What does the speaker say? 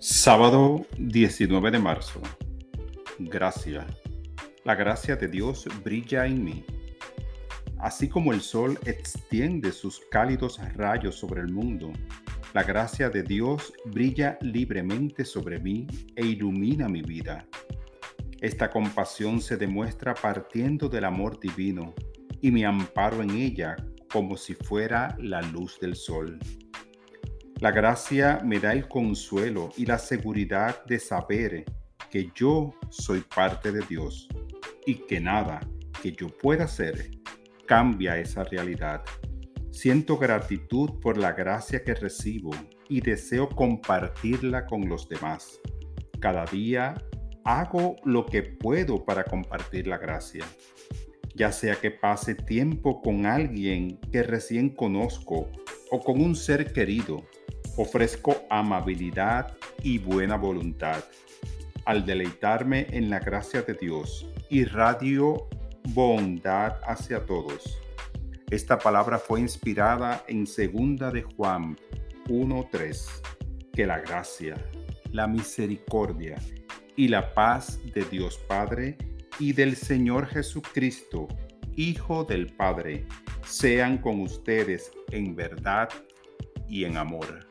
Sábado 19 de marzo. Gracia. La gracia de Dios brilla en mí. Así como el sol extiende sus cálidos rayos sobre el mundo, la gracia de Dios brilla libremente sobre mí e ilumina mi vida. Esta compasión se demuestra partiendo del amor divino y me amparo en ella como si fuera la luz del sol. La gracia me da el consuelo y la seguridad de saber que yo soy parte de Dios y que nada que yo pueda hacer cambia esa realidad. Siento gratitud por la gracia que recibo y deseo compartirla con los demás. Cada día hago lo que puedo para compartir la gracia, ya sea que pase tiempo con alguien que recién conozco o con un ser querido ofrezco amabilidad y buena voluntad. Al deleitarme en la gracia de Dios, irradio bondad hacia todos. Esta palabra fue inspirada en segunda de Juan 1:3. Que la gracia, la misericordia y la paz de Dios Padre y del Señor Jesucristo, Hijo del Padre, sean con ustedes en verdad y en amor.